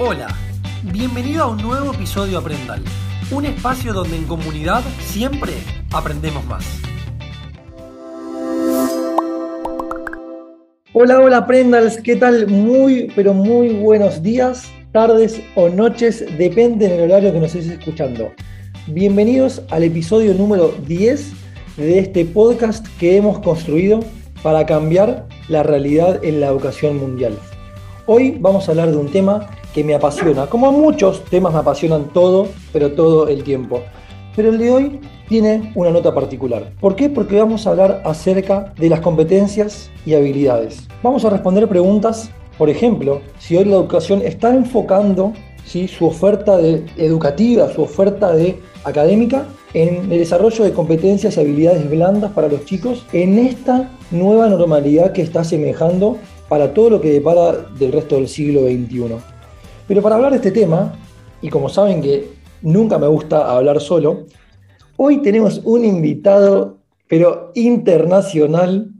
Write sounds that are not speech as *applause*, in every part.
Hola, bienvenido a un nuevo episodio de Aprendal, un espacio donde en comunidad siempre aprendemos más. Hola, hola Aprendals, ¿qué tal? Muy, pero muy buenos días, tardes o noches, depende del horario que nos estés escuchando. Bienvenidos al episodio número 10 de este podcast que hemos construido para cambiar la realidad en la educación mundial. Hoy vamos a hablar de un tema que me apasiona. Como muchos temas me apasionan todo, pero todo el tiempo. Pero el de hoy tiene una nota particular. ¿Por qué? Porque vamos a hablar acerca de las competencias y habilidades. Vamos a responder preguntas, por ejemplo, si hoy la educación está enfocando ¿sí? su oferta de, educativa, su oferta de académica en el desarrollo de competencias y habilidades blandas para los chicos en esta nueva normalidad que está semejando para todo lo que depara del resto del siglo XXI. Pero para hablar de este tema, y como saben que nunca me gusta hablar solo, hoy tenemos un invitado, pero internacional,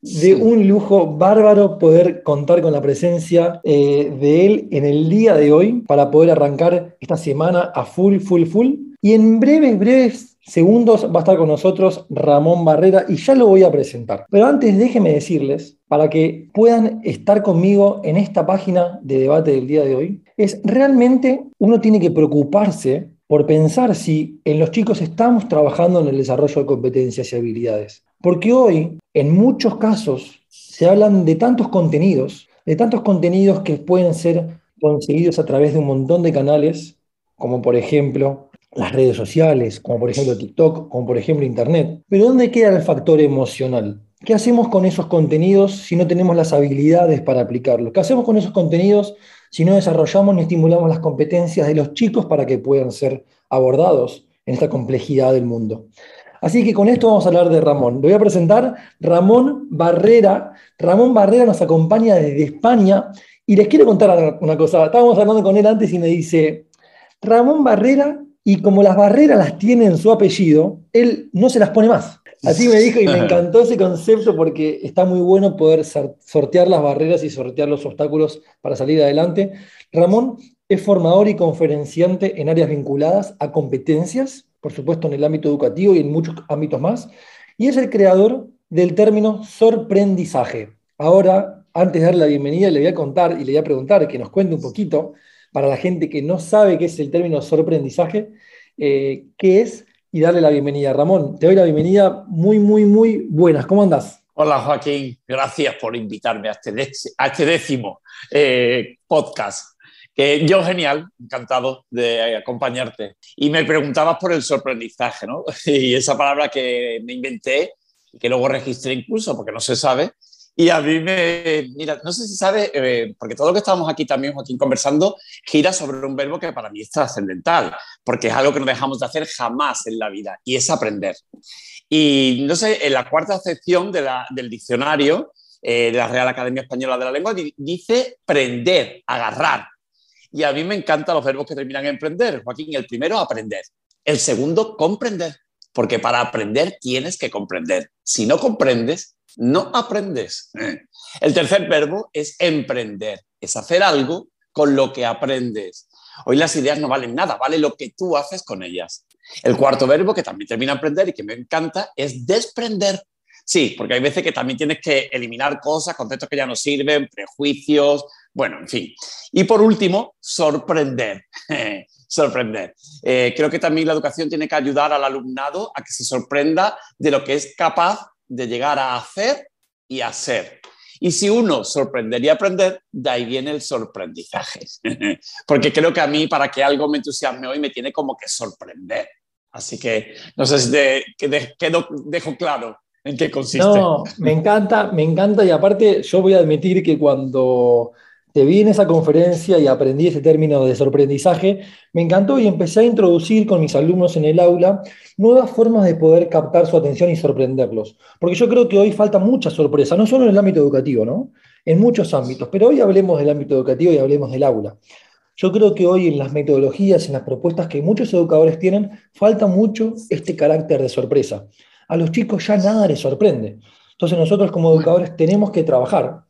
de un lujo bárbaro poder contar con la presencia eh, de él en el día de hoy para poder arrancar esta semana a full, full, full. Y en breves, breves segundos va a estar con nosotros Ramón Barrera y ya lo voy a presentar. Pero antes déjenme decirles, para que puedan estar conmigo en esta página de debate del día de hoy, es realmente uno tiene que preocuparse por pensar si en los chicos estamos trabajando en el desarrollo de competencias y habilidades. Porque hoy, en muchos casos, se hablan de tantos contenidos, de tantos contenidos que pueden ser conseguidos a través de un montón de canales, como por ejemplo las redes sociales, como por ejemplo TikTok, como por ejemplo Internet. Pero ¿dónde queda el factor emocional? ¿Qué hacemos con esos contenidos si no tenemos las habilidades para aplicarlos? ¿Qué hacemos con esos contenidos si no desarrollamos ni estimulamos las competencias de los chicos para que puedan ser abordados en esta complejidad del mundo? Así que con esto vamos a hablar de Ramón. Le voy a presentar Ramón Barrera. Ramón Barrera nos acompaña desde España y les quiero contar una cosa. Estábamos hablando con él antes y me dice, Ramón Barrera y como las barreras las tiene en su apellido, él no se las pone más. Así me dijo y me *laughs* encantó ese concepto porque está muy bueno poder sortear las barreras y sortear los obstáculos para salir adelante. Ramón es formador y conferenciante en áreas vinculadas a competencias, por supuesto en el ámbito educativo y en muchos ámbitos más, y es el creador del término sorprendizaje. Ahora, antes de darle la bienvenida, le voy a contar y le voy a preguntar que nos cuente un poquito para la gente que no sabe qué es el término sorprendizaje, eh, qué es y darle la bienvenida. Ramón, te doy la bienvenida muy, muy, muy buenas. ¿Cómo andas? Hola Joaquín, gracias por invitarme a este, este décimo eh, podcast. Que yo genial, encantado de acompañarte. Y me preguntabas por el sorprendizaje, ¿no? *laughs* Y esa palabra que me inventé y que luego registré incluso, porque no se sabe, y a mí me, mira, no sé si sabe, eh, porque todo lo que estamos aquí también, Joaquín, conversando, gira sobre un verbo que para mí es trascendental, porque es algo que no dejamos de hacer jamás en la vida, y es aprender. Y no sé, en la cuarta sección del diccionario eh, de la Real Academia Española de la Lengua dice prender, agarrar. Y a mí me encantan los verbos que terminan en prender. Joaquín, el primero, aprender. El segundo, comprender. Porque para aprender tienes que comprender. Si no comprendes, no aprendes. El tercer verbo es emprender, es hacer algo con lo que aprendes. Hoy las ideas no valen nada, vale lo que tú haces con ellas. El cuarto verbo, que también termina aprender y que me encanta, es desprender. Sí, porque hay veces que también tienes que eliminar cosas, conceptos que ya no sirven, prejuicios, bueno, en fin. Y por último, sorprender. *laughs* sorprender. Eh, creo que también la educación tiene que ayudar al alumnado a que se sorprenda de lo que es capaz de llegar a hacer y a ser. Y si uno sorprender y aprender, de ahí viene el sorprendizaje. *laughs* Porque creo que a mí, para que algo me entusiasme hoy, me tiene como que sorprender. Así que no sé si de, dejo claro en qué consiste. No, me encanta, me encanta. Y aparte, yo voy a admitir que cuando te vi en esa conferencia y aprendí ese término de sorprendizaje, me encantó y empecé a introducir con mis alumnos en el aula nuevas formas de poder captar su atención y sorprenderlos. Porque yo creo que hoy falta mucha sorpresa, no solo en el ámbito educativo, ¿no? En muchos ámbitos, pero hoy hablemos del ámbito educativo y hablemos del aula. Yo creo que hoy en las metodologías, en las propuestas que muchos educadores tienen, falta mucho este carácter de sorpresa. A los chicos ya nada les sorprende. Entonces nosotros como educadores tenemos que trabajar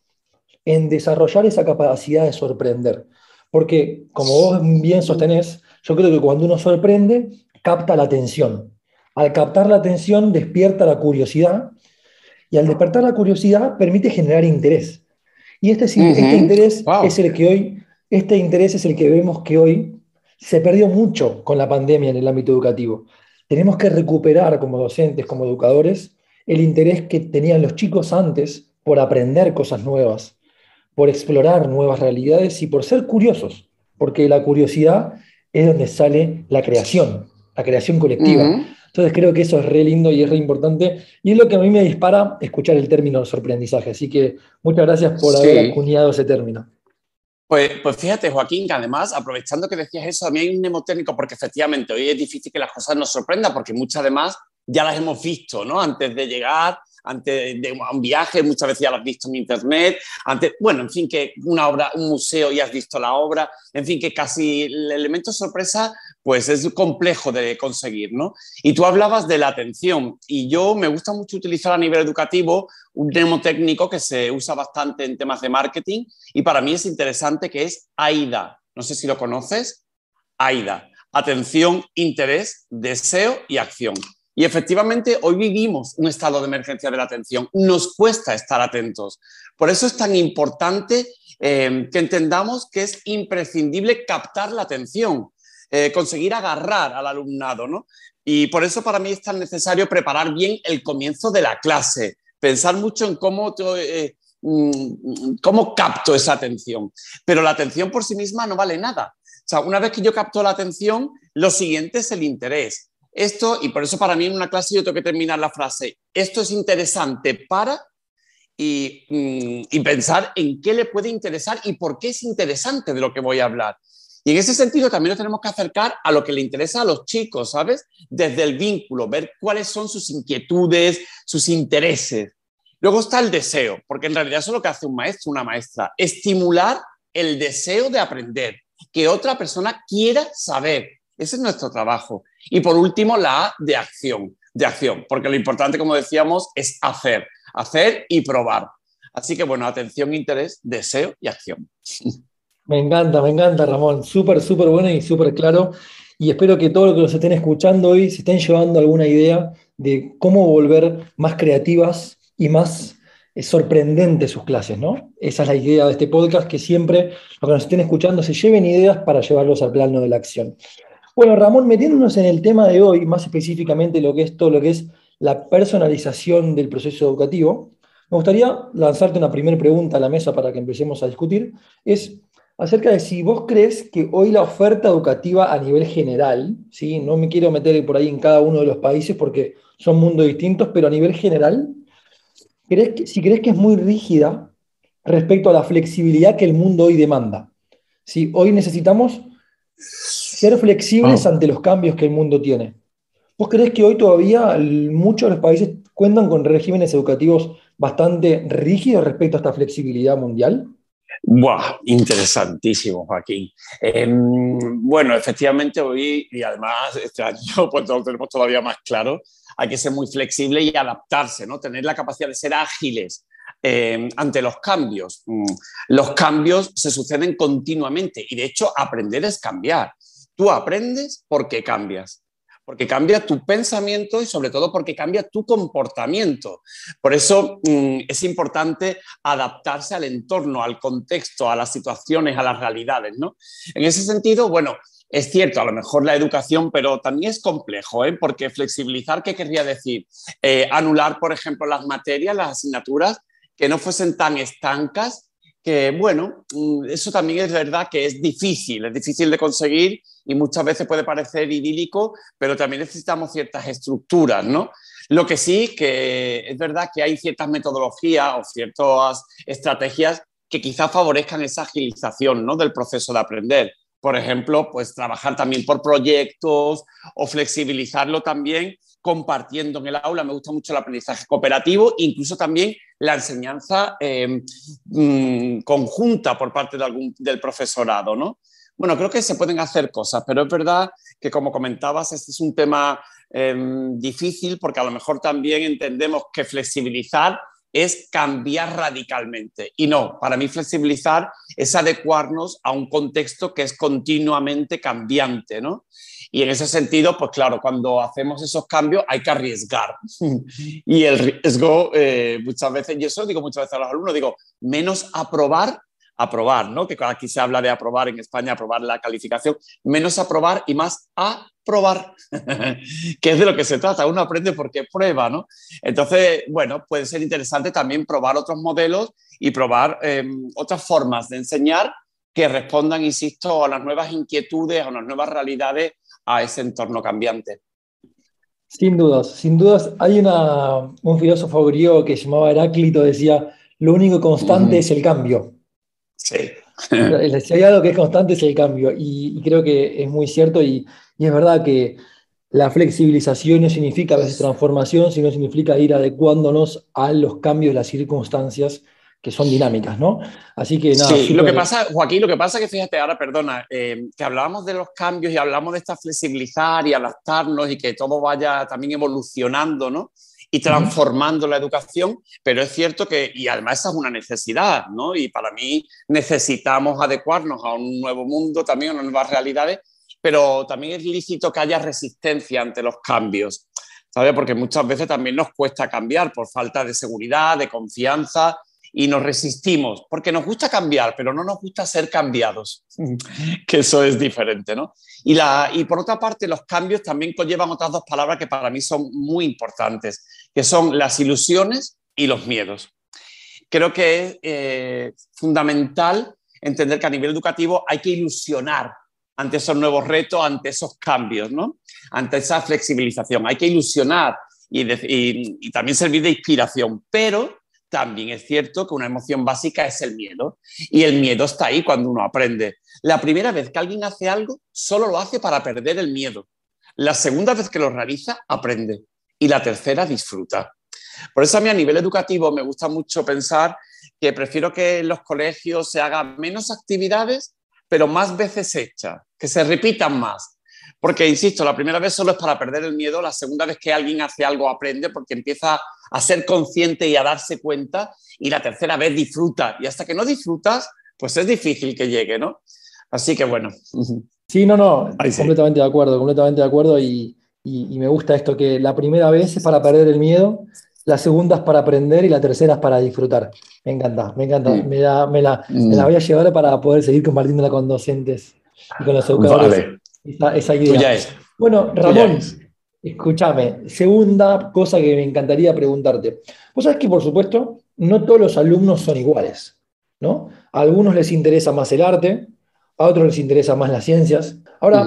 en desarrollar esa capacidad de sorprender. Porque, como vos bien sostenés, yo creo que cuando uno sorprende, capta la atención. Al captar la atención, despierta la curiosidad y al despertar la curiosidad permite generar interés. Y este, este interés es el que hoy, este interés es el que vemos que hoy se perdió mucho con la pandemia en el ámbito educativo. Tenemos que recuperar como docentes, como educadores, el interés que tenían los chicos antes por aprender cosas nuevas, por explorar nuevas realidades y por ser curiosos, porque la curiosidad es donde sale la creación, la creación colectiva. Entonces creo que eso es re lindo y es re importante. Y es lo que a mí me dispara escuchar el término sorprendizaje. Así que muchas gracias por haber acuñado ese término. Pues, pues, fíjate, Joaquín, que además, aprovechando que decías eso, a mí hay un mnemotécnico, porque efectivamente hoy es difícil que las cosas nos sorprendan, porque muchas además ya las hemos visto, ¿no? Antes de llegar, antes de un viaje, muchas veces ya lo has visto en internet, antes, bueno, en fin, que una obra, un museo y has visto la obra, en fin, que casi el elemento sorpresa pues es complejo de conseguir, ¿no? Y tú hablabas de la atención y yo me gusta mucho utilizar a nivel educativo un técnico que se usa bastante en temas de marketing y para mí es interesante que es AIDA. No sé si lo conoces. AIDA. Atención, interés, deseo y acción. Y efectivamente, hoy vivimos un estado de emergencia de la atención. Nos cuesta estar atentos. Por eso es tan importante eh, que entendamos que es imprescindible captar la atención, eh, conseguir agarrar al alumnado. ¿no? Y por eso para mí es tan necesario preparar bien el comienzo de la clase, pensar mucho en cómo, eh, mm, cómo capto esa atención. Pero la atención por sí misma no vale nada. O sea, una vez que yo capto la atención, lo siguiente es el interés. Esto, y por eso para mí en una clase yo tengo que terminar la frase, esto es interesante para y, mm, pensar en qué le puede interesar y por qué es interesante de lo que voy a hablar. Y en ese sentido también nos tenemos que acercar a lo que le interesa a los chicos, ¿sabes? Desde el vínculo, ver cuáles son sus inquietudes, sus intereses. Luego está el deseo, porque en realidad eso es lo que hace un maestro, una maestra, estimular el deseo de aprender, que otra persona quiera saber, ese es nuestro trabajo. Y por último, la A de acción, de acción, porque lo importante, como decíamos, es hacer, hacer y probar. Así que bueno, atención, interés, deseo y acción. Me encanta, me encanta, Ramón. Súper, súper bueno y súper claro. Y espero que todos los que nos estén escuchando hoy se estén llevando alguna idea de cómo volver más creativas y más eh, sorprendentes sus clases, ¿no? Esa es la idea de este podcast, que siempre los que nos estén escuchando se lleven ideas para llevarlos al plano de la acción. Bueno, Ramón, metiéndonos en el tema de hoy, más específicamente lo que es todo lo que es la personalización del proceso educativo, me gustaría lanzarte una primera pregunta a la mesa para que empecemos a discutir, es acerca de si vos crees que hoy la oferta educativa a nivel general, ¿sí? no me quiero meter por ahí en cada uno de los países porque son mundos distintos, pero a nivel general, ¿crees si crees que es muy rígida respecto a la flexibilidad que el mundo hoy demanda. ¿Sí? Hoy necesitamos ser flexibles ante los cambios que el mundo tiene. ¿Vos crees que hoy todavía muchos de los países cuentan con regímenes educativos bastante rígidos respecto a esta flexibilidad mundial? Buah, interesantísimo, Joaquín. Em, bueno, efectivamente hoy, y además este año *laughs* pues lo tenemos todavía más claro, hay que ser muy flexible y adaptarse, ¿no? Tener la capacidad de ser ágiles em, ante los cambios. Mm, los cambios se suceden continuamente y de hecho aprender es cambiar. Tú aprendes porque cambias, porque cambia tu pensamiento y sobre todo porque cambia tu comportamiento. Por eso mm, es importante adaptarse al entorno, al contexto, a las situaciones, a las realidades. ¿no? En ese sentido, bueno, es cierto, a lo mejor la educación, pero también es complejo, ¿eh? porque flexibilizar, ¿qué querría decir? Eh, anular, por ejemplo, las materias, las asignaturas que no fuesen tan estancas bueno, mm, eso también es verdad que es difícil, es difícil de conseguir y muchas veces puede parecer idílico, pero también necesitamos ciertas estructuras, ¿no? Lo que sí que es verdad que hay ciertas metodologías o ciertas estrategias que quizás favorezcan esa agilización ¿no? del proceso de aprender. Por ejemplo, pues trabajar también por proyectos o flexibilizarlo también compartiendo en el aula. Me gusta mucho el aprendizaje cooperativo, incluso también la enseñanza em, mm, conjunta por parte del profesorado, ¿no? Bueno, creo que se pueden hacer cosas, pero es verdad que, como comentabas, este es un tema em, difícil porque a lo mejor también entendemos que flexibilizar es cambiar radicalmente. Y no, para mí flexibilizar es adecuarnos a un contexto que es continuamente cambiante, ¿no? Y en ese sentido, pues claro, cuando hacemos esos cambios hay que arriesgar. *laughs* y el riesgo eh, muchas veces, y eso digo muchas veces a los alumnos, digo, menos aprobar aprobar, ¿no? Que aquí se habla de aprobar en España, aprobar la calificación, menos aprobar y más aprobar, *laughs* que es de lo que se trata. Uno aprende porque prueba, ¿no? Entonces, bueno, puede ser interesante también probar otros modelos y probar em, otras formas de enseñar que respondan, insisto, a las nuevas inquietudes, a las nuevas realidades, a ese entorno cambiante. Sin dudas, sin dudas. Hay una, un filósofo griego que se llamaba Heráclito, decía, lo único constante es el cambio. Sí. si hay algo que es constante es el cambio y, creo que es muy cierto y, es verdad que la flexibilización no significa a veces transformación, sino significa ir adecuándonos a los cambios las circunstancias que son dinámicas, ¿no? Así que nada. Sí, lo que pasa, Joaquín, lo que pasa es que fíjate, ahora perdona, eh, que hablábamos de los cambios y hablamos de esta flexibilizar y adaptarnos y que todo vaya también evolucionando, ¿no? Y transformando la educación, pero es cierto que, y además esa es una necesidad, ¿no? Y para mí necesitamos adecuarnos a un nuevo mundo, también a unas nuevas realidades, pero también es lícito que haya resistencia ante los cambios, ¿sabes? Porque muchas veces también nos cuesta cambiar por falta de seguridad, de confianza, y nos resistimos, porque nos gusta cambiar, pero no nos gusta ser cambiados, *laughs* que eso es diferente, ¿no? Y, la, y por otra parte, los cambios también conllevan otras dos palabras que para mí son muy importantes, que son las ilusiones y los miedos. Creo que es eh, fundamental entender que a nivel educativo hay que ilusionar ante esos nuevos retos, ante esos cambios, ¿no? ante esa flexibilización. Hay que ilusionar y, y también servir de inspiración, pero también es cierto que una emoción básica es el miedo. Y el miedo está ahí cuando uno aprende. La primera vez que alguien hace algo, solo lo hace para perder el miedo. La segunda vez que lo realiza, aprende. Y la tercera, disfruta. Por eso a mí a nivel educativo me gusta mucho pensar que prefiero que en los colegios se hagan menos actividades, pero más veces hechas, que se repitan más, porque, insisto, la primera vez solo es para perder el miedo, la segunda vez que alguien hace algo aprende porque empieza a ser consciente y a darse cuenta, y la tercera vez disfruta. Y hasta que no disfrutas, pues es difícil que llegue, ¿no? Así que bueno. Sí, no, no, completamente de acuerdo, completamente de acuerdo y, me gusta esto, que la primera vez es para perder el miedo, la segunda es para aprender y la tercera es para disfrutar. Me encanta, me encanta. Me, la, me, la, voy a llevar para poder seguir compartiéndola con docentes y con los educadores esa, idea. Bueno, Ramón, escúchame, segunda cosa que me encantaría preguntarte. Vos sabés que, por supuesto, no todos los alumnos son iguales, ¿no? A algunos les interesa más el arte, a otros les interesa más las ciencias. Ahora,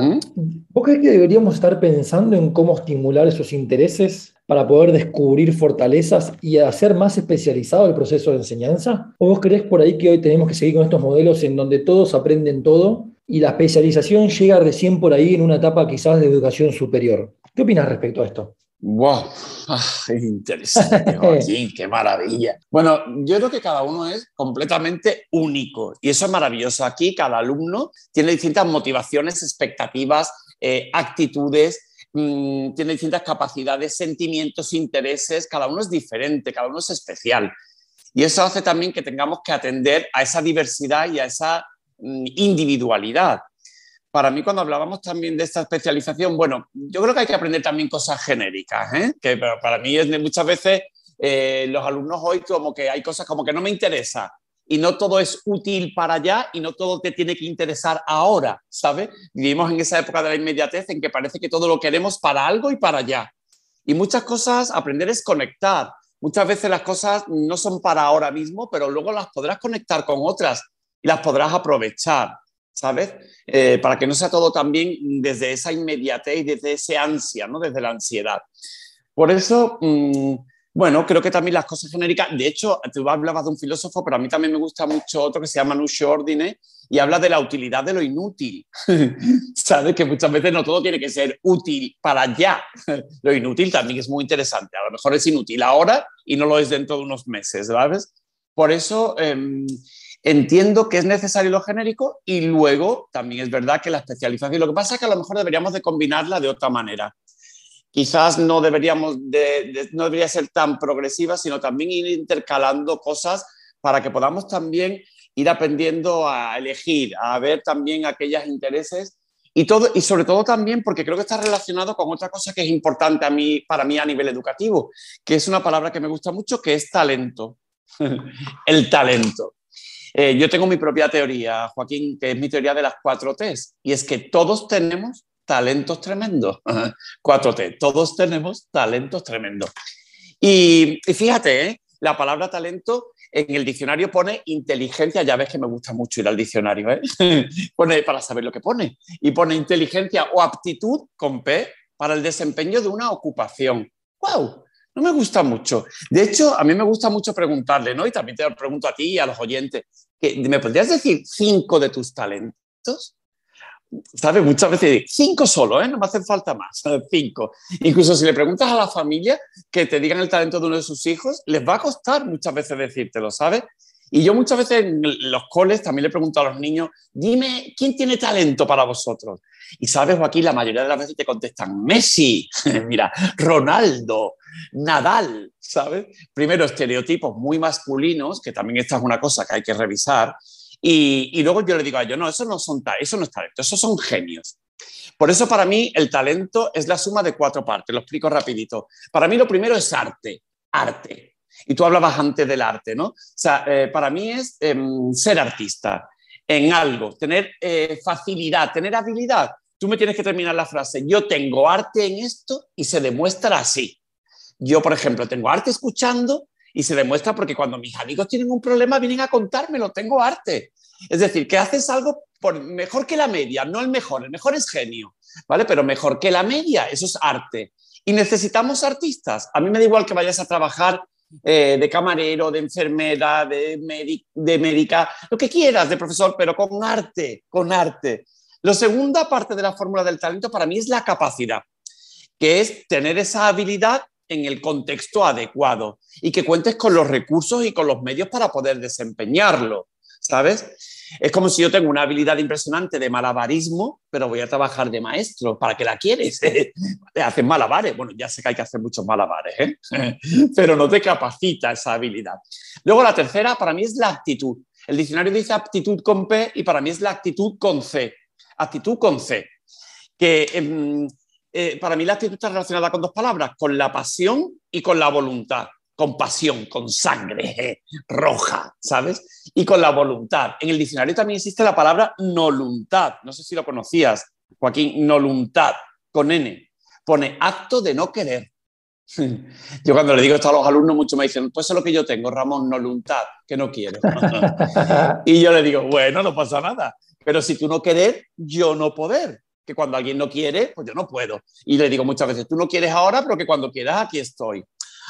¿vos crees que deberíamos estar pensando en cómo estimular esos intereses para poder descubrir fortalezas y hacer más especializado el proceso de enseñanza? ¿O vos crees por ahí que hoy tenemos que seguir con estos modelos en donde todos aprenden todo y la especialización llega recién por ahí en una etapa quizás de educación superior. ¿Qué opinas respecto a esto? ¡Wow! Ah, interesante, *laughs* Joaquín, qué maravilla. Bueno, yo creo que cada uno es completamente único y eso es maravilloso. Aquí cada alumno tiene distintas motivaciones, expectativas, eh, actitudes, mm, tiene distintas capacidades, sentimientos, intereses, cada uno es diferente, cada uno es especial. Y eso hace también que tengamos que atender a esa diversidad y a esa Mm, individualidad. Para mí, cuando hablábamos también de esta especialización, bueno, yo creo que hay que aprender también cosas genéricas, ¿eh? que para mí es muchas veces eh, los alumnos hoy como que hay cosas como que no me interesa y no todo es útil para allá y no todo te tiene que interesar ahora, ¿sabes? Vivimos en esa época de la inmediatez en que parece que todo lo queremos para algo y para allá. Y muchas cosas, aprender es conectar. Muchas veces las cosas no son para ahora mismo, pero luego las podrás conectar con otras y las podrás aprovechar, ¿sabes? Eh, para que no sea todo también desde esa inmediatez y desde ese ansia, ¿no? Desde la ansiedad. Por eso, mm, bueno, creo que también las cosas genéricas, de hecho, tú hablabas de un filósofo, pero a mí también me gusta mucho otro que se llama Nuccio Ordine y habla de la utilidad de lo inútil. *laughs* ¿Sabes? Que muchas veces no todo tiene que ser útil para ya. *laughs* lo inútil también es muy interesante. A lo mejor es inútil ahora y no lo es dentro de unos meses, ¿sabes? Por eso, em, Entiendo que es necesario lo genérico y luego también es verdad que la especialización, lo que pasa es que a lo mejor deberíamos de combinarla de otra manera. quizás no deberíamos no debería ser tan progresiva, sino también ir intercalando cosas para que podamos también ir aprendiendo a elegir, a ver también aquellos intereses y, todo, y sobre todo también porque creo que está relacionado con otra cosa que es importante a mí, para mí a nivel educativo, que es una palabra que me gusta mucho, que es talento. *laughs* el talento. Eh, yo tengo mi propia teoría, Joaquín, que es mi teoría de las cuatro T's, y es que todos tenemos talentos tremendos. 4T, todos tenemos talentos tremendos. Y, fíjate, ¿eh? la palabra talento en el diccionario pone inteligencia, ya ves que me gusta mucho ir al diccionario, ¿eh? *laughs* pone para saber lo que pone, y pone inteligencia o aptitud con P para el desempeño de una ocupación. ¡Wow! No me gusta mucho. De hecho, a mí me gusta mucho preguntarle, ¿no? Y también te lo pregunto a ti y a los oyentes, ¿me podrías decir cinco de tus talentos? ¿sabes? Muchas veces cinco solo, ¿eh? no me hacen falta más, *laughs* cinco. Incluso si le preguntas a la familia que te digan el talento de uno de sus hijos, les va a costar muchas veces decírtelo, ¿sabes? Y yo muchas veces en los coles también le pregunto a los niños, dime, ¿quién tiene talento para vosotros? Y sabes, Joaquín, la mayoría de las veces te contestan, Messi, *laughs* mira, Ronaldo, Nadal, ¿sabes? Primero, estereotipos muy masculinos, que también esta es una cosa que hay que revisar, y, luego yo le digo a ellos, no, eso no, son, eso no es talento, esos son genios. Por eso para mí el talento es la suma de cuatro partes, lo explico rapidito. Para mí lo primero es arte, arte. Y tú hablabas antes del arte, ¿no? O sea, eh, para mí es em, ser artista en algo, tener eh, facilidad, tener habilidad. Tú me tienes que terminar la frase, yo tengo arte en esto y se demuestra así. Yo, por ejemplo, tengo arte escuchando y se demuestra porque cuando mis amigos tienen un problema vienen a contármelo, tengo arte. Es decir, que haces algo por, mejor que la media, no el mejor, el mejor es genio, ¿vale? Pero mejor que la media, eso es arte. Y necesitamos artistas. A mí me da igual que vayas a trabajar eh, de camarero, de enfermera, de, de médica, lo que quieras, de profesor, pero con arte, con arte. La segunda parte de la fórmula del talento para mí es la capacidad, que es tener esa habilidad en el contexto adecuado y que cuentes con los recursos y con los medios para poder desempeñarlo, ¿sabes? Es como si yo tengo una habilidad impresionante de malabarismo, pero voy a trabajar de maestro. ¿Para qué la quieres? *laughs* Haces malabares. Bueno, ya sé que hay que hacer muchos malabares, ¿eh? *laughs* pero no te capacita esa habilidad. Luego la tercera para mí es la actitud. El diccionario dice aptitud con P y para mí es la actitud con C. Actitud con C. Que em, eh, para mí la actitud está relacionada con dos palabras, con la pasión y con la voluntad. Con pasión, con sangre *laughs* roja, ¿sabes? Y con la voluntad. En el diccionario también existe la palabra noluntad. No sé si lo conocías, Joaquín, noluntad, con N. Pone acto de no querer. *laughs* Yo cuando le digo esto a los alumnos, muchos me dicen, pues eso es lo que yo tengo, Ramón, noluntad, que no quiero. *laughs* y yo le digo, bueno, no pasa nada. Pero si tú no querer, yo no poder que cuando alguien no quiere, pues yo no puedo. Y le digo muchas veces, tú no quieres ahora, pero que cuando quieras, aquí estoy.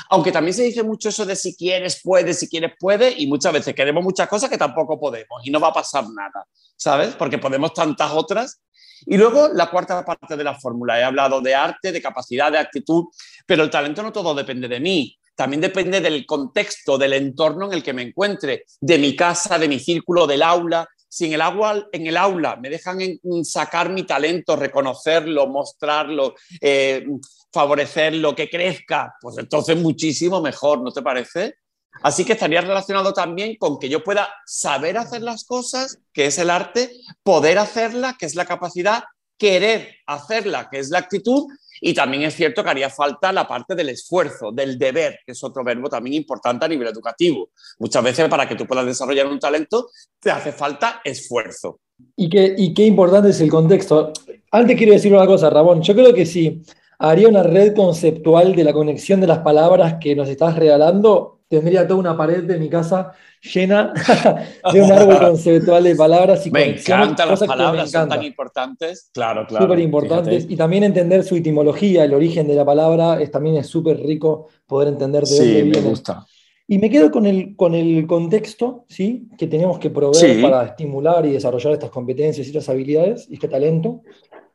Aunque también se dice mucho eso de si quieres, puedes, si quieres, puedes, y muchas veces queremos muchas cosas que tampoco podemos y no va a pasar nada, ¿sabes? Porque podemos tantas otras. Y luego la cuarta parte de la fórmula, he hablado de arte, de capacidad, de actitud, pero el talento no todo depende de mí, también depende del contexto, del entorno en el que me encuentre, de mi casa, de mi círculo, del aula, si en el, agua, en el aula me dejan sacar mi talento, reconocerlo, mostrarlo, eh, favorecerlo, que crezca, pues entonces muchísimo mejor, ¿no te parece? Así que estaría relacionado también con que yo pueda saber hacer las cosas, que es el arte, poder hacerla, que es la capacidad, querer hacerla, que es la actitud, y también es cierto que haría falta la parte del esfuerzo, del deber, que es otro verbo también importante a nivel educativo. Muchas veces para que tú puedas desarrollar un talento te hace falta esfuerzo. Y qué, y qué importante es el contexto. Antes quiero decir una cosa, Ramón. Yo creo que sí, haría una red conceptual de la conexión de las palabras que nos estás regalando, tendría toda una pared de mi casa llena *laughs* de un árbol conceptual de palabras y Me encantan las palabras, son tan importantes. Claro, claro. Súper importantes. Y también entender su etimología, el origen de la palabra, es, también es súper rico poder entender de dónde viene. me gusta. Y me quedo con el, con el contexto ¿sí? que tenemos que proveer para estimular y desarrollar estas competencias y estas habilidades y este talento.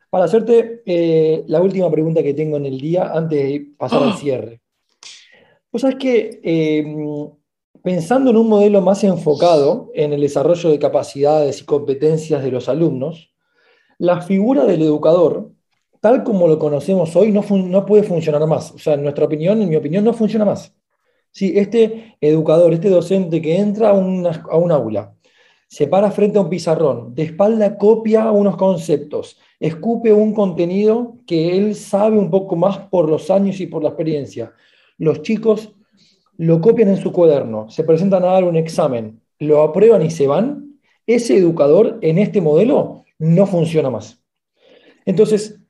Para hacerte eh, la última pregunta que tengo en el día antes de pasar al *gasps* cierre. Pues sabes que eh, pensando en un modelo más enfocado en el desarrollo de capacidades y competencias de los alumnos, la figura del educador tal como lo conocemos hoy, no, puede funcionar más. O sea, en nuestra opinión, en mi opinión, no funciona más. Sí, este educador, este docente que entra a, a un aula, se para frente a un pizarrón, de espalda copia unos conceptos, escupe un contenido que él sabe un poco más por los años y por la experiencia. Los chicos lo copian en su cuaderno, se presentan a dar un examen, lo aprueban y se van. Ese educador en este modelo no funciona más. Entonces,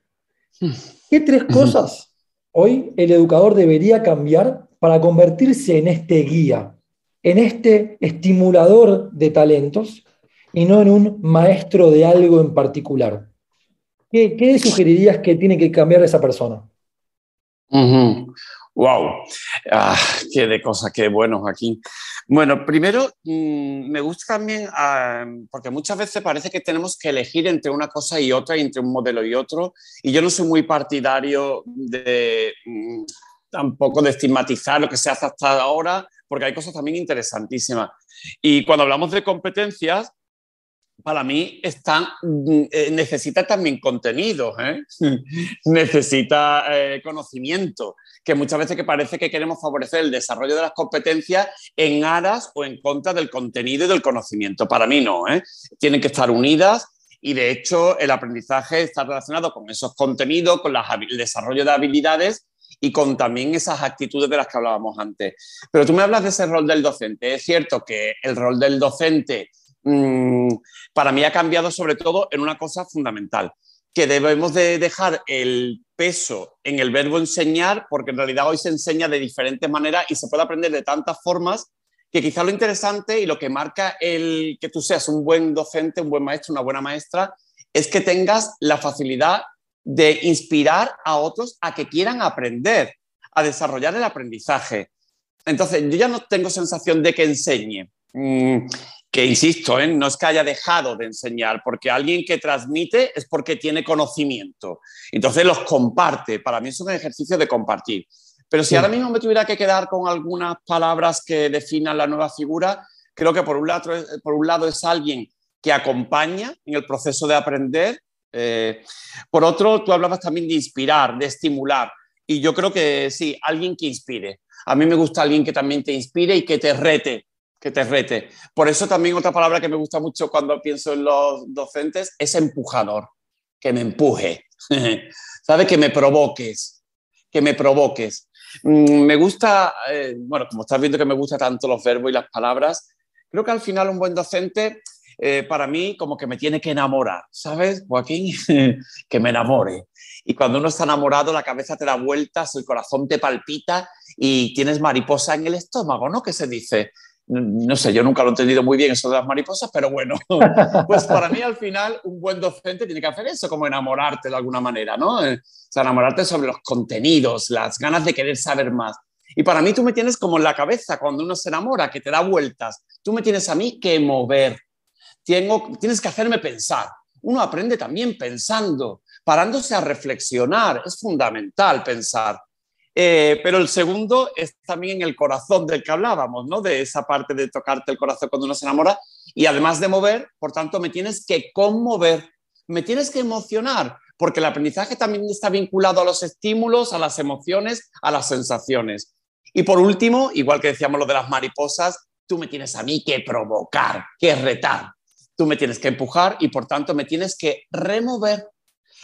¿qué tres cosas hoy el educador debería cambiar para convertirse en este guía, en este estimulador de talentos y no en un maestro de algo en particular? ¿Qué, qué sugerirías que tiene que cambiar esa persona? Wow, ah, qué de cosas, qué bueno, aquí. Bueno, primero mm, me gusta también, porque muchas veces parece que tenemos que elegir entre una cosa y otra, entre un modelo y otro, y yo no soy muy partidario de mm, tampoco de estigmatizar lo que se hace hasta ahora, porque hay cosas también interesantísimas. Y cuando hablamos de competencias, para mí están, mm, eh, necesita también contenido, ¿eh? *laughs* necesita eh, conocimiento, que muchas veces que parece que queremos favorecer el desarrollo de las competencias en aras o en contra del contenido y del conocimiento. Para mí no, tienen que estar unidas y de hecho el aprendizaje está relacionado con esos contenidos, con el desarrollo de habilidades y con también esas actitudes de las que hablábamos antes. Pero tú me hablas de ese rol del docente. Es cierto que el rol del docente mm, para mí ha cambiado sobre todo en una cosa fundamental, que debemos de dejar el peso en el verbo enseñar, porque en realidad hoy se enseña de diferentes maneras y se puede aprender de tantas formas que quizá lo interesante y lo que marca el que tú seas un buen docente, un buen maestro, una buena maestra, es que tengas la facilidad de inspirar a otros a que quieran aprender, a desarrollar el aprendizaje. Entonces, yo ya no tengo sensación de que enseñe, mm, que insisto, ¿eh? no es que haya dejado de enseñar, porque alguien que transmite es porque tiene conocimiento. Entonces los comparte. Para mí es un ejercicio de compartir. Pero si ahora mismo me tuviera que quedar con algunas palabras que definan la nueva figura, creo que por un lado, por un lado es alguien que acompaña en el proceso de aprender, eh, por otro, tú hablabas también de inspirar, de estimular. Y yo creo que sí, alguien que inspire. A mí me gusta alguien que también te inspire y que te rete, que te rete. Por eso también otra palabra que me gusta mucho cuando pienso en los docentes es empujador, que me empuje, *laughs* ¿sabes? Que me provoques, que me provoques. Mm, me gusta, eh, bueno, como estás viendo que me gusta tanto los verbos y las palabras, creo que al final un buen docente eh, para mí como que me tiene que enamorar, ¿sabes, Joaquín? *laughs* que me enamore. Y cuando uno está enamorado, la cabeza te da vueltas, el corazón te palpita y tienes mariposa en el estómago, ¿no? Que se dice. No sé, yo nunca lo he entendido muy bien eso de las mariposas, pero bueno, *laughs* pues para mí al final un buen docente tiene que hacer eso, como enamorarte de alguna manera, ¿no? Eh, o sea, enamorarte sobre los contenidos, las ganas de querer saber más. Y para mí tú me tienes como en la cabeza cuando uno se enamora, que te da vueltas. Tú me tienes a mí que mover, tienes que hacerme pensar. Uno aprende también pensando, parándose a reflexionar. Es fundamental pensar. Eh, pero el segundo es también el corazón del que hablábamos, ¿no? De esa parte de tocarte el corazón cuando uno se enamora. Y además de mover, por tanto, me tienes que conmover, me tienes que emocionar, porque el aprendizaje también está vinculado a los estímulos, a las emociones, a las sensaciones. Y por último, igual que decíamos lo de las mariposas, tú me tienes a mí que provocar, que retar tú me tienes que empujar y por tanto me tienes que remover.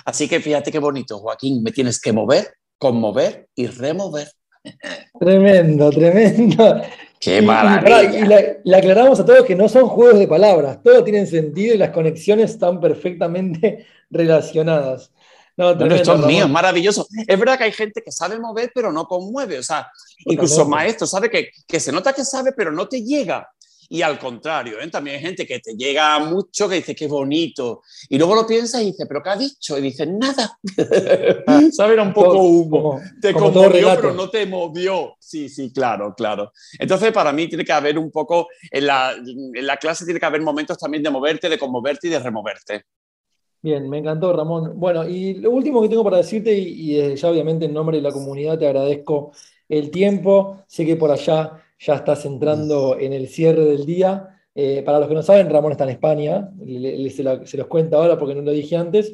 Así que fíjate qué bonito, Joaquín, me tienes que mover, conmover y remover. Tremendo, tremendo. Qué maravilla. Y, le, aclaramos a todos que no son juegos de palabras, todo tiene sentido y las conexiones están perfectamente *laughs* relacionadas. No, tremendo, esto es mío, maravilloso. Es verdad que hay gente que sabe mover, pero no conmueve. O sea, incluso maestro sabe que, que se nota que sabe, pero no te llega. Y al contrario, ¿eh? también hay gente que te llega mucho, que dice, qué bonito. Y luego lo piensas y dice, ¿pero qué ha dicho? Y dice, nada. *laughs* ¿Sabes? Era un poco humo. te conmovió, pero no te movió. Sí, sí, claro, claro. Entonces, para mí tiene que haber un poco, en la, en la clase tiene que haber momentos también de moverte, de conmoverte y de removerte. Bien, me encantó, Ramón. Bueno, y lo último que tengo para decirte, y, y ya obviamente en nombre de la comunidad te agradezco el tiempo. Sé que por allá ya estás entrando en el cierre del día. Eh, para los que no saben, Ramón está en España, se, los cuento ahora porque no lo dije antes.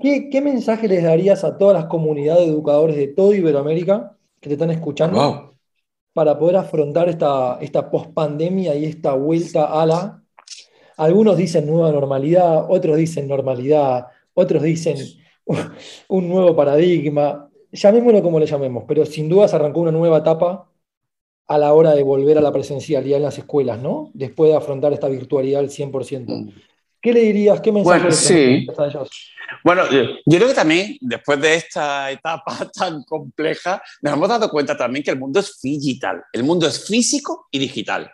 ¿Qué, mensaje les darías a todas las comunidades de educadores de todo Iberoamérica que te están escuchando para poder afrontar esta, esta pospandemia y esta vuelta a la... Algunos dicen nueva normalidad, otros dicen normalidad, otros dicen *laughs* un nuevo paradigma, llamémoslo como le llamemos, pero sin duda se arrancó una nueva etapa a la hora de volver a la presencialidad en las escuelas, ¿no? Después de afrontar esta virtualidad al 100%. Mm. ¿Qué le dirías? ¿Qué mensaje bueno, sí. a ellos? Bueno, yo creo que también después de esta etapa *laughs* tan compleja, nos hemos dado cuenta también que el mundo es digital, el mundo es físico y digital.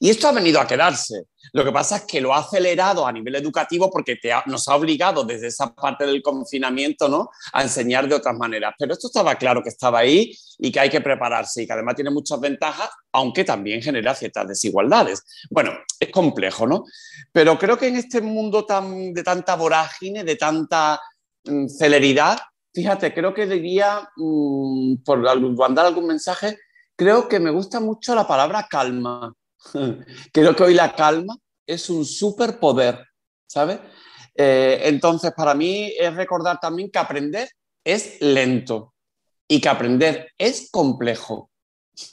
Y esto ha venido a quedarse. Lo que pasa es que lo ha acelerado a nivel educativo porque nos ha obligado desde esa parte del confinamiento ¿no? a enseñar de otras maneras. Pero esto estaba claro que estaba ahí y que hay que prepararse y que además tiene muchas ventajas, aunque también genera ciertas desigualdades. Bueno, es complejo, ¿no? Pero creo que en este mundo tan, de tanta vorágine, de tanta mm, celeridad, fíjate, creo que diría, mm, por mandar algún mensaje, creo que me gusta mucho la palabra calma *laughs* Creo que hoy la calma es un superpoder, ¿sabes? Eh, entonces, para mí es recordar también que aprender es lento y que aprender es complejo. *laughs*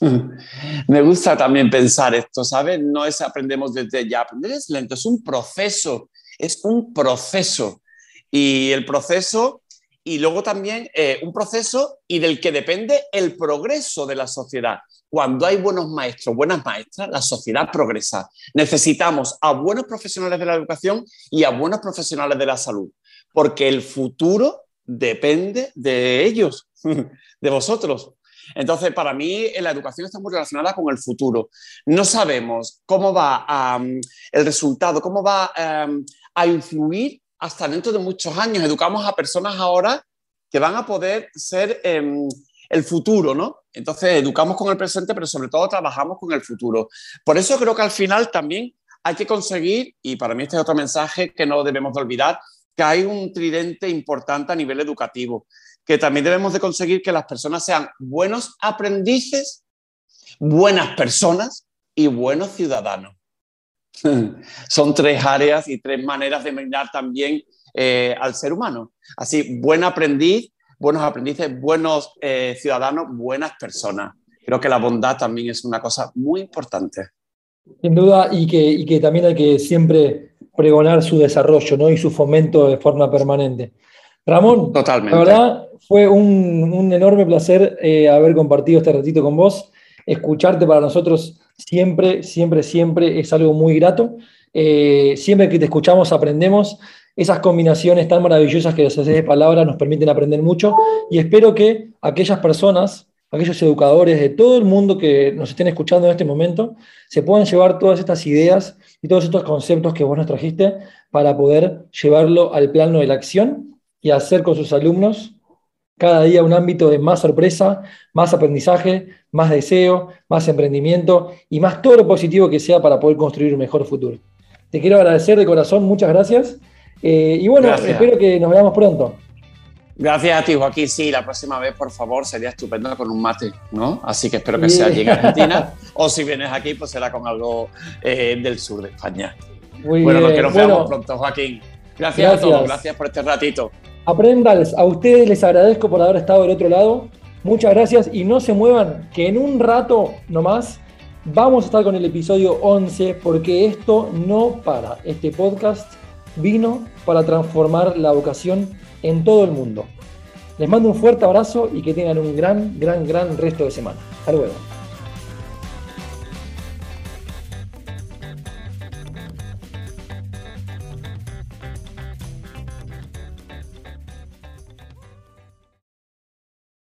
Me gusta también pensar esto, ¿sabes? No es aprendemos desde ya, aprender es lento, es un proceso, es un proceso. Y el proceso y luego también eh, un proceso y del que depende el progreso de la sociedad. Cuando hay buenos maestros, buenas maestras, la sociedad progresa. Necesitamos a buenos profesionales de la educación y a buenos profesionales de la salud, porque el futuro depende de ellos, *laughs* de vosotros. Entonces, para mí, la educación está muy relacionada con el futuro. No sabemos cómo va el resultado, cómo va a influir hasta dentro de muchos años. Educamos a personas ahora que van a poder ser em, el futuro, ¿no? Entonces, educamos con el presente, pero sobre todo trabajamos con el futuro. Por eso creo que al final también hay que conseguir, y para mí este es otro mensaje que no debemos de olvidar, que hay un tridente importante a nivel educativo, que también debemos de conseguir que las personas sean buenos aprendices, buenas personas y buenos ciudadanos. *laughs* Son tres áreas y tres maneras de mirar también eh, al ser humano. Así, buen aprendiz, buenos aprendices, buenos eh, ciudadanos, buenas personas. Creo que la bondad también es una cosa muy importante. Sin duda, y que, que también hay que siempre pregonar su desarrollo ¿no? y su fomento de forma permanente. Ramón, Totalmente. la verdad fue un, enorme placer eh, haber compartido este ratito con vos. Escucharte para nosotros siempre, siempre, siempre es algo muy grato. Eh, siempre que te escuchamos aprendemos. Esas combinaciones tan maravillosas que haces de palabras nos permiten aprender mucho y espero que aquellas personas, aquellos educadores de todo el mundo que nos estén escuchando en este momento, se puedan llevar todas estas ideas y todos estos conceptos que vos nos trajiste para poder llevarlo al plano de la acción y hacer con sus alumnos cada día un ámbito de más sorpresa, más aprendizaje, más deseo, más emprendimiento y más todo lo positivo que sea para poder construir un mejor futuro. Te quiero agradecer de corazón, muchas gracias. Eh, y bueno, espero que nos veamos pronto. Gracias a ti, Joaquín. Sí, la próxima vez, por favor, sería estupendo con un mate, ¿no? Así que espero que sea allí en Argentina. *laughs* o si vienes aquí, pues será con algo eh, del sur de España. Muy bueno, que nos veamos pronto, Joaquín. Gracias, gracias, a todos, gracias por este ratito. Aprendals, a ustedes les agradezco por haber estado del otro lado. Muchas gracias y no se muevan, que en un rato nomás vamos a estar con el episodio 11 porque esto no para. Este podcast vino para transformar la vocación en todo el mundo. Les mando un fuerte abrazo y que tengan un gran, gran, gran resto de semana. Hasta luego.